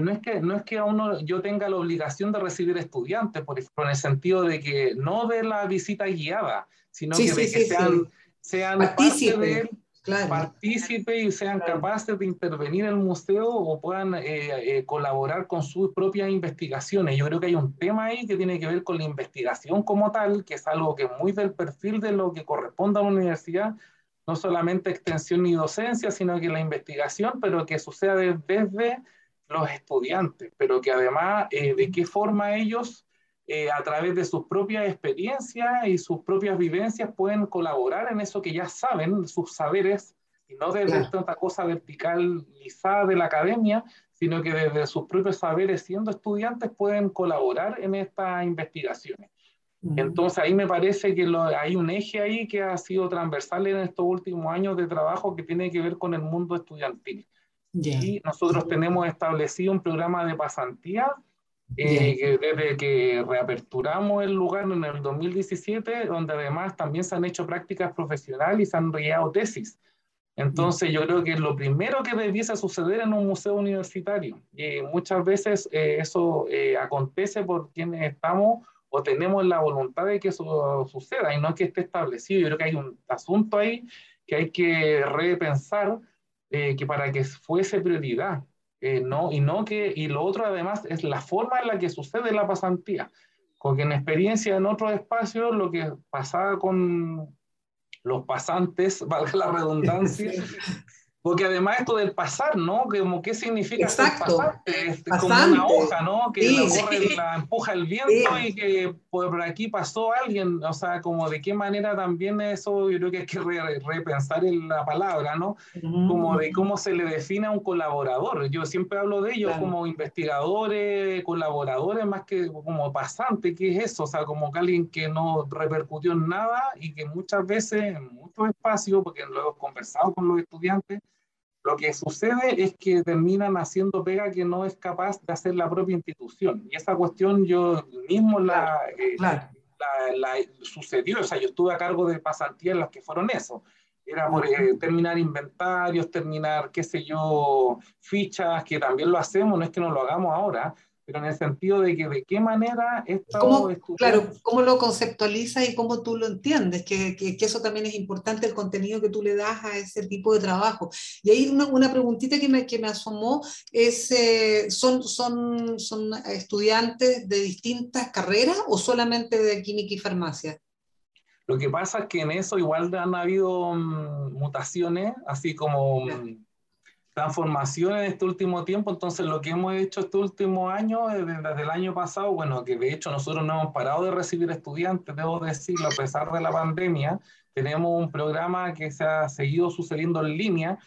no, es que, no es que a uno yo tenga la obligación de recibir estudiantes, por ejemplo, en el sentido de que no de la visita guiada, sino que, de que sean, sean parte de participe y sean capaces de intervenir en el museo o puedan eh, eh, colaborar con sus propias investigaciones. Yo creo que hay un tema ahí que tiene que ver con la investigación como tal, que es algo que es muy del perfil de lo que corresponde a la universidad, no solamente extensión y docencia, sino que la investigación, pero que suceda desde los estudiantes, pero que además eh, de qué forma ellos eh, a través de sus propias experiencias y sus propias vivencias pueden colaborar en eso que ya saben, sus saberes, y no desde tanta cosa verticalizada de la academia, sino que desde sus propios saberes, siendo estudiantes, pueden colaborar en estas investigaciones. Entonces ahí me parece que hay un eje ahí que ha sido transversal en estos últimos años de trabajo que tiene que ver con el mundo estudiantil. Y nosotros tenemos establecido un programa de pasantía eh, desde que reaperturamos el lugar en el 2017, donde además también se han hecho prácticas profesionales y se han realizado tesis. Entonces yo creo que es lo primero que debiese suceder en un museo universitario. Y muchas veces eh, eso eh, acontece por quienes estamos o tenemos la voluntad de que eso suceda y no que esté establecido. Yo creo que hay un asunto ahí que hay que repensar que para que fuese prioridad. Eh, no, y, no que, y lo otro además es la forma en la que sucede la pasantía. Porque en experiencia en otros espacios lo que pasaba con los pasantes, valga la redundancia, Porque además esto del pasar, ¿no? Como qué significa Exacto. como una hoja, ¿no? Que la, corre, la, empuja el viento y que por aquí pasó alguien, o sea, como de qué manera también eso, yo creo que hay que repensar en la palabra, ¿no? Como de cómo se le define a un colaborador. Yo siempre hablo de ellos como investigadores, colaboradores, más que como pasante, ¿qué es eso? O sea, como que alguien que no repercutió en nada y que muchas veces, en muchos espacios, porque lo hemos conversado con los estudiantes, lo que sucede es que terminan haciendo pega que no es capaz de hacer la propia institución. Y esa cuestión yo mismo la, eh, la, sucedió, o sea, yo estuve a cargo de pasantías en las que fueron eso. Era por eh, terminar inventarios, terminar, qué sé yo, fichas, que también lo hacemos, no es que no lo hagamos ahora, pero en el sentido de que de qué manera esto... ¿Cómo, claro, cómo lo conceptualizas y cómo tú lo entiendes, que, que, eso también es importante, el contenido que tú le das a ese tipo de trabajo. Y ahí una, una preguntita que me, que me asomó es, eh, ¿son, son, ¿son estudiantes de distintas carreras o solamente de química y farmacia? Lo que pasa es que en eso igual han habido mm, mutaciones, así como transformación en este último tiempo. Entonces, lo que hemos hecho este último año, eh, desde, el año pasado, bueno, que de hecho nosotros no hemos parado de recibir estudiantes, debo decirlo, a pesar de la pandemia, tenemos un programa que se ha seguido sucediendo en línea,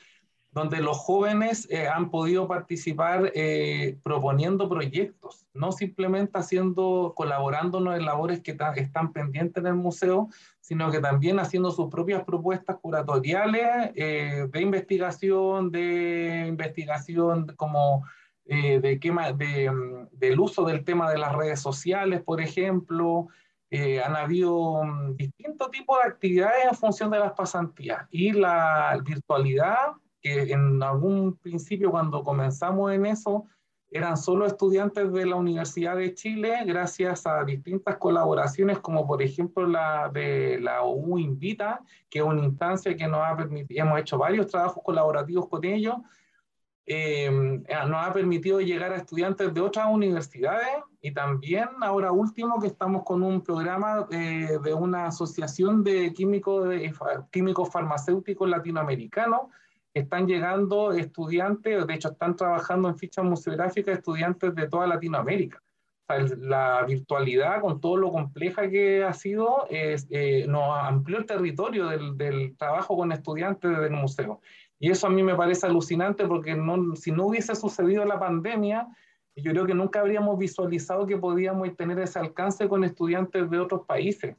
donde los jóvenes eh, han podido participar eh, proponiendo proyectos, no simplemente haciendo, colaborándonos en labores que están pendientes en el museo, sino que también haciendo sus propias propuestas curatoriales eh, de investigación, de investigación como de quema, de, mm, del uso del tema de las redes sociales, por ejemplo. han habido mm, distintos tipos de actividades en función de las pasantías y la virtualidad que en algún principio cuando comenzamos en eso, eran solo estudiantes de la Universidad de Chile, gracias a distintas colaboraciones, como por ejemplo la de la OU Invita, que es una instancia que nos ha permitido, hemos hecho varios trabajos colaborativos con ellos, eh, nos ha permitido llegar a estudiantes de otras universidades y también ahora último que estamos con un programa eh, de una asociación de químicos, químicos farmacéuticos latinoamericanos están llegando estudiantes, de hecho están trabajando en fichas museográficas estudiantes de toda Latinoamérica. la virtualidad, con todo lo compleja que ha sido, eh, nos amplió el territorio del, trabajo con estudiantes del museo. Y eso a mí me parece alucinante porque si no hubiese sucedido la pandemia, yo creo que nunca habríamos visualizado que podíamos tener ese alcance con estudiantes de otros países.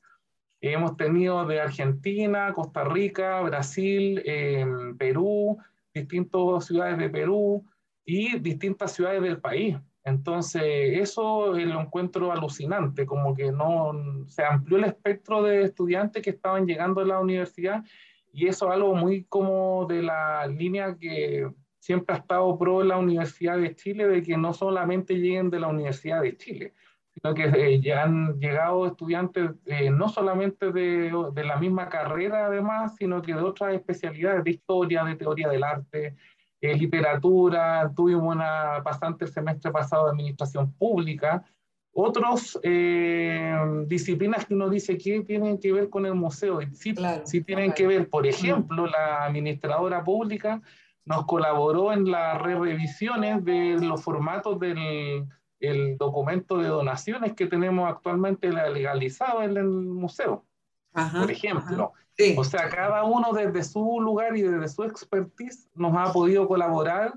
Hemos tenido de Argentina, Costa Rica, Brasil, em, Perú, distintas ciudades de Perú y distintas ciudades del país. Entonces, eso lo encuentro alucinante, como que no se amplió el espectro de estudiantes que estaban llegando a la universidad y eso es algo muy como de la línea que siempre ha estado pro la Universidad de Chile, de que no solamente lleguen de la Universidad de Chile, sino que eh, ya han llegado estudiantes eh, no solamente de, de, la misma carrera además, sino que de otras especialidades de historia, de teoría del arte, eh, literatura, tuvimos una pasante el semestre pasado de administración pública, otros disciplinas que uno dice que tienen que ver con el museo, sí, sí tienen que ver, por ejemplo, la administradora pública nos colaboró en las revisiones de los formatos del el documento de donaciones que tenemos actualmente legalizado en el museo, por ejemplo. O sea, cada uno desde su lugar y desde su expertise nos ha podido colaborar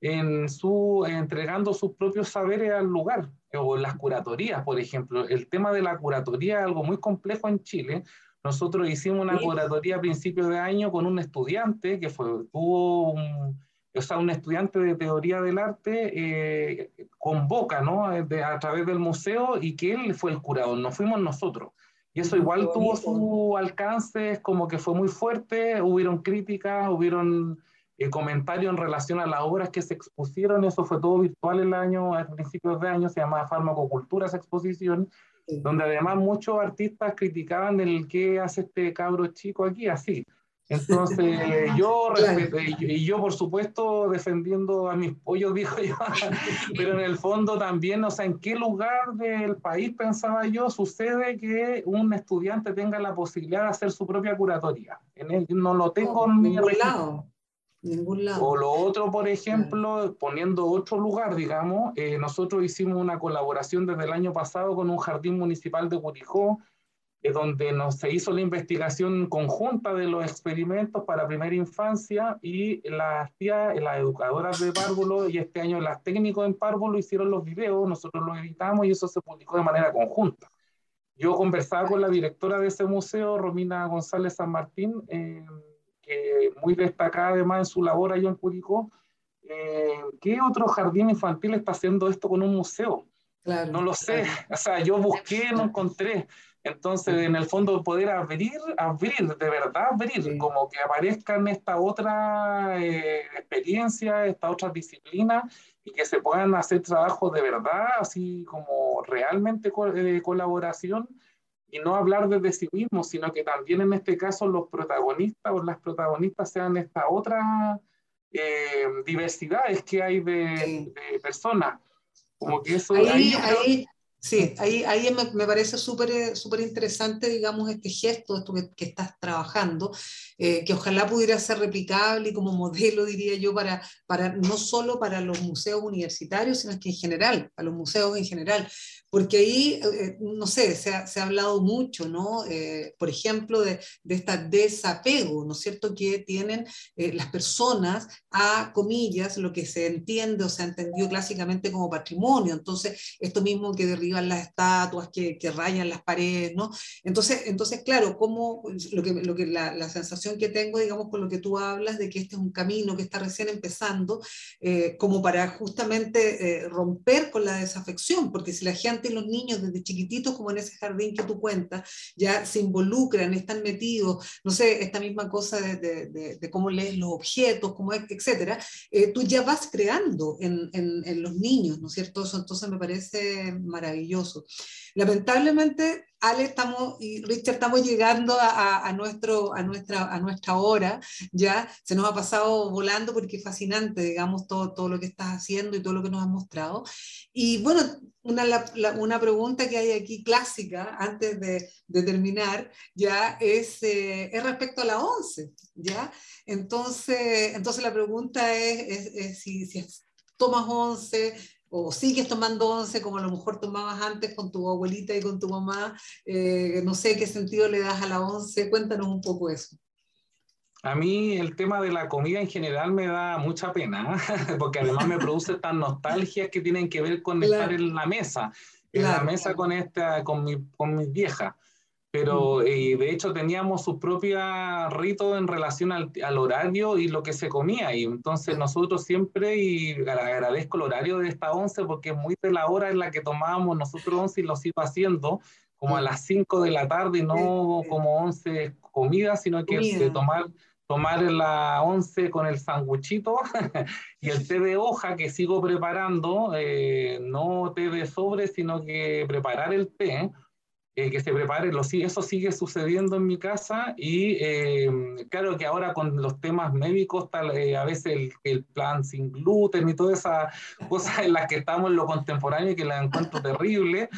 en su, entregando sus propios saberes al lugar, o las curatorías, por ejemplo. El tema de la curatoría es algo muy complejo en Chile. Nosotros hicimos una curatoría a principios de año con un estudiante que fue, tuvo un, o sea, un estudiante de teoría del arte eh, convoca ¿no? a través del museo y que él fue el curador, no fuimos nosotros. Y eso igual tuvo su alcance, como que fue muy fuerte, hubieron críticas, hubieron eh, comentarios en relación a las obras que se expusieron, eso fue todo virtual el año, a principios de año, se llamaba Farmacocultura esa exposición, donde además muchos artistas criticaban el que hace este cabro chico aquí, así. Entonces, yo y yo por supuesto defendiendo a mis pollos, dijo yo, pero en el fondo también, o sea, ¿en qué lugar del país pensaba yo sucede que un estudiante tenga la posibilidad de hacer su propia curatoría? En no lo tengo en ningún lado. Ningún lado. O lo otro, por ejemplo, poniendo otro lugar, digamos, eh, nosotros hicimos una colaboración desde el año pasado con un jardín municipal de Curicó, eh, donde nos, se hizo la investigación conjunta de los experimentos para primera infancia y las tías, las educadoras de párvulo y este año las técnicos en párvulo hicieron los videos, nosotros los editamos y eso se publicó de manera conjunta. Yo conversaba con la directora de ese museo, Romina González San Martín, eh, que muy destacada además en su labor allá en Curicó. Eh, ¿Qué otro jardín infantil está haciendo esto con un museo? no lo sé, o sea, yo busqué, no encontré. Entonces, en el fondo, poder abrir, abrir, de verdad abrir, como que aparezcan esta otra eh, experiencia, esta otra disciplina, y que se puedan hacer trabajos de verdad, así como realmente de colaboración, y no hablar desde sí mismo, sino que también en este caso los protagonistas o las protagonistas sean esta otra eh, diversidades que hay de, personas. Como que eso... Ahí, ahí, sí, ahí, ahí me, me parece súper súper interesante, digamos, este gesto, esto que, que estás trabajando, eh, que ojalá pudiera ser replicable y como modelo, diría yo, para, para no solo para los museos universitarios, sino que en general, a los museos en general, porque ahí, eh, eh, no sé, se ha, se ha, hablado mucho, ¿no? Eh, por ejemplo, de, de este desapego, ¿no es cierto?, que tienen eh, las personas a, comillas, lo que se entiende o se ha entendido clásicamente como patrimonio. Entonces, esto mismo que las estatuas, que, que rayan las paredes, ¿no? Entonces, entonces claro, como lo que, lo que la, la, sensación que tengo, digamos, con lo que tú hablas, de que este es un camino que está recién empezando, eh, como para justamente eh, romper con la desafección, porque si la gente y los niños desde chiquititos, como en ese jardín que tú cuentas, ya se involucran, están metidos, no sé, esta misma cosa de, de, cómo lees los objetos, cómo etcétera, eh, tú ya vas creando en, en, en, los niños, ¿no es cierto? Eso entonces me parece maravilloso. Lamentablemente, Ale estamos, y Richard estamos llegando a, a, a, nuestro, a, nuestra, a nuestra hora, ya se nos ha pasado volando porque es fascinante, digamos, todo, todo lo que estás haciendo y todo lo que nos has mostrado. Y bueno, una, la, una pregunta que hay aquí clásica antes de, de terminar, ya es, eh, es respecto a la 11, ¿ya? Entonces, entonces la pregunta es, es, es si, si tomas 11, o sigues tomando once como a lo mejor tomabas antes con tu abuelita y con tu mamá, eh, no sé qué sentido le das a la once, cuéntanos un poco eso. A mí el tema de la comida en general me da mucha pena, porque además me produce tan nostalgias que tienen que ver con claro. estar en la mesa, en claro, la mesa claro. con, esta, con, mi, con mis viejas pero eh, de hecho teníamos su propio rito en relación al, al, horario y lo que se comía, y entonces nosotros siempre, y agradezco el horario de esta once porque es muy de la hora en la que tomábamos nosotros once y lo sigo haciendo, como a las 5 de la tarde no como once comidas, sino que de tomar tomar la once con el sanguchito y el té de hoja que sigo preparando, eh, no té de sobre, sino que preparar el té, eh, que se prepare, lo, eso sigue sucediendo en mi casa y eh, claro que ahora con los temas médicos, tal, eh, a veces el, el, plan sin gluten y todas esas cosas en las que estamos en lo contemporáneo que las encuentro terrible,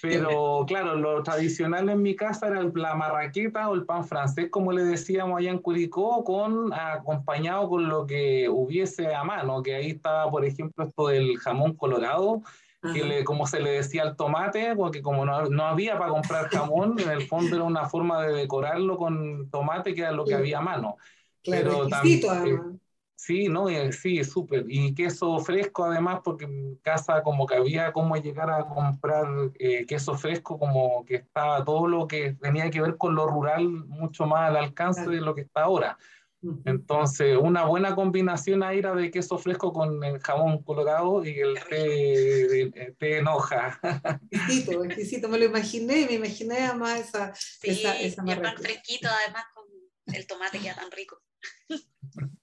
pero claro, lo tradicional en mi casa era la marraqueta o el pan francés, como le decíamos allá en Curicó, con, acompañado con lo que hubiese a mano, que ahí estaba, por ejemplo, esto del jamón colorado, que le, como se le decía al tomate, porque como no, no, había para comprar jamón, en el fondo era una forma de decorarlo con tomate, que era lo que había a mano. Claro, Pero también, sí, no, sí, súper. Y queso fresco además, porque en casa como que había como llegar a comprar eh, queso fresco, como que estaba todo lo que tenía que ver con lo rural mucho más al alcance de lo que está ahora. Entonces, una buena combinación ahí era de queso fresco con el jamón colorado y el té, el té en hoja. Exquisito, exquisito. Me lo imaginé, me imaginé además esa, sí, esa, esa y el pan fresquito, además con el tomate que tan rico.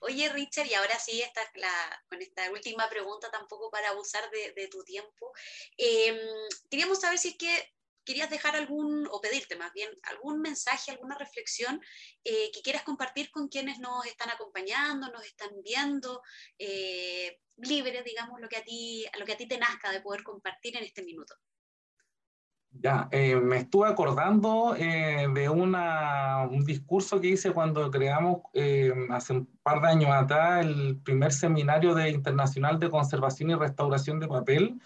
Oye, Richard, y ahora sí, esta, la, con esta última pregunta, tampoco para abusar de, de tu tiempo. Eh, queríamos saber si es que querías dejar algún, o pedirte más bien, algún mensaje, alguna reflexión eh, que quieras compartir con quienes nos están acompañando, nos están viendo, eh, libre, digamos, lo que, a ti, lo que a ti te nazca de poder compartir en este minuto. Ya, eh, me estuve acordando eh, de una, un discurso que hice cuando creamos eh, hace un par de años atrás el primer seminario de internacional de conservación y restauración de papel,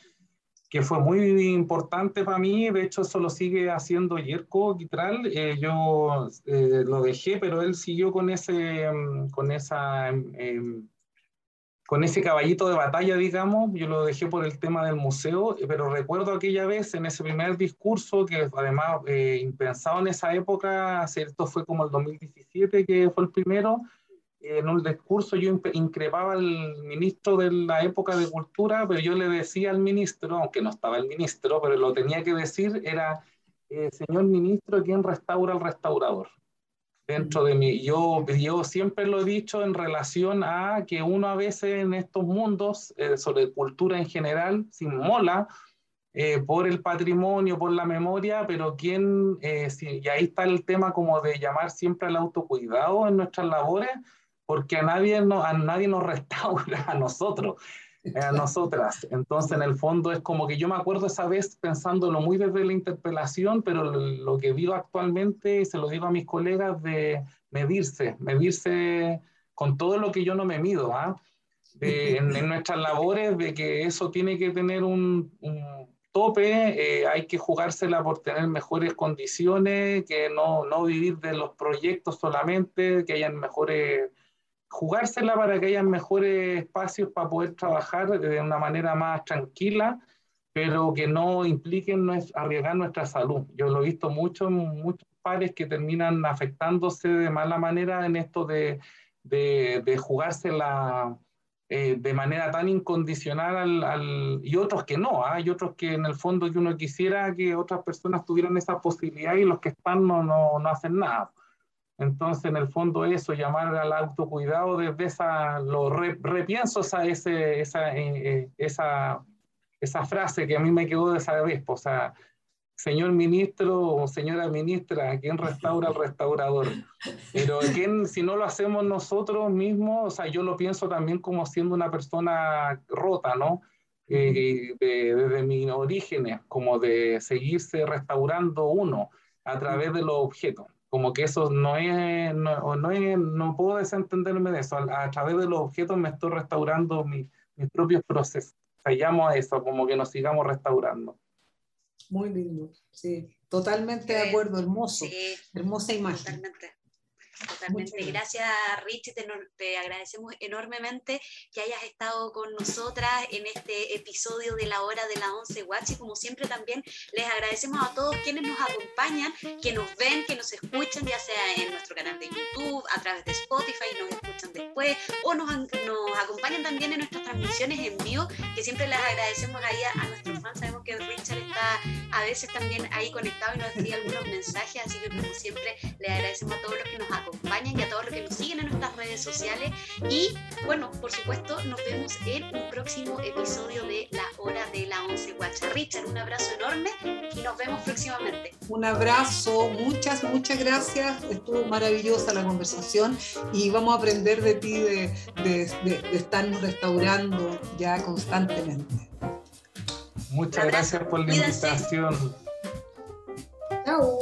que fue muy importante para mí. De hecho, eso lo sigue haciendo Yerko Quitral. yo lo dejé, pero él siguió con, ese, mm, con esa em, con ese caballito de batalla, digamos, yo lo dejé por el tema del museo, pero recuerdo aquella vez en ese primer discurso, que además eh, impensado en esa época, ¿cierto? Fue como el 2017 que fue el primero, en un discurso yo increpaba al ministro de la época de cultura, pero yo le decía al ministro, aunque no estaba el ministro, pero lo tenía que decir, era, eh, señor ministro, ¿quién restaura al restaurador? dentro de mí. Yo, yo siempre lo he dicho en relación a que uno a veces en estos mundos, eh, sobre cultura en general, se mola eh, por el patrimonio, por la memoria, pero quién, eh, y ahí está el tema como de llamar siempre al autocuidado en nuestras labores, porque a nadie, no, a nadie nos restaura a nosotros a nosotras. Entonces, en el fondo es como que yo me acuerdo esa vez pensándolo muy desde la interpelación, pero lo, que digo actualmente, y se lo digo a mis colegas, de medirse, medirse con todo lo que yo no me mido, ¿ah? en, nuestras labores, de que eso tiene que tener un, tope, eh, hay que jugársela por tener mejores condiciones, que no, no vivir de los proyectos solamente, que hayan mejores jugársela para que haya mejores espacios para poder trabajar de una manera más tranquila, pero que no impliquen arriesgar nuestra salud. Yo lo he visto mucho en muchos pares que terminan afectándose de mala manera en esto de, de, de jugársela eh, de manera tan incondicional al, y otros que no, ¿ah? hay otros que en el fondo que uno quisiera que otras personas tuvieran esa posibilidad y los que están no, no, no hacen nada. Entonces, en el fondo, eso, llamar al autocuidado desde esa, lo repienso esa, ese, esa, eh, eh, esa, esa, frase que a mí me quedó de esa vez, o sea, señor ministro o señora ministra, ¿quién restaura al restaurador? Pero ¿quién, si no lo hacemos nosotros mismos, o sea, yo lo pienso también como siendo una persona rota, ¿no? Eh, desde mis orígenes, como de seguirse restaurando uno a través de los objetos como que eso no es, no, no, es, no puedo desentenderme de eso. A, través de los objetos me estoy restaurando mis propios procesos. O a eso, como que nos sigamos restaurando. Muy lindo, sí, totalmente de acuerdo, hermoso, hermosa imagen. Totalmente. Totalmente. Gracias, Richie. Te, agradecemos enormemente que hayas estado con nosotras en este episodio de la hora de la 11 Watch. Y como siempre, también les agradecemos a todos quienes nos acompañan, que nos ven, que nos escuchan, ya sea en nuestro canal de YouTube, a través de Spotify, nos escuchan después, o nos, nos acompañan también en nuestras transmisiones en vivo, que siempre les agradecemos ahí a, nuestros fans. Sabemos que Richard está a veces también ahí conectado y nos escribe algunos mensajes, así que como siempre, les agradecemos a todos los que nos acompañan y a todos los que nos siguen en nuestras redes sociales. Y bueno, por supuesto, nos vemos en un próximo episodio de La Hora de la Once Guacha. Richard, un abrazo enorme y nos vemos próximamente. Un abrazo, muchas, muchas gracias. Estuvo maravillosa la conversación y vamos a aprender de ti de, estarnos restaurando ya constantemente. Muchas gracias por la invitación. Chao.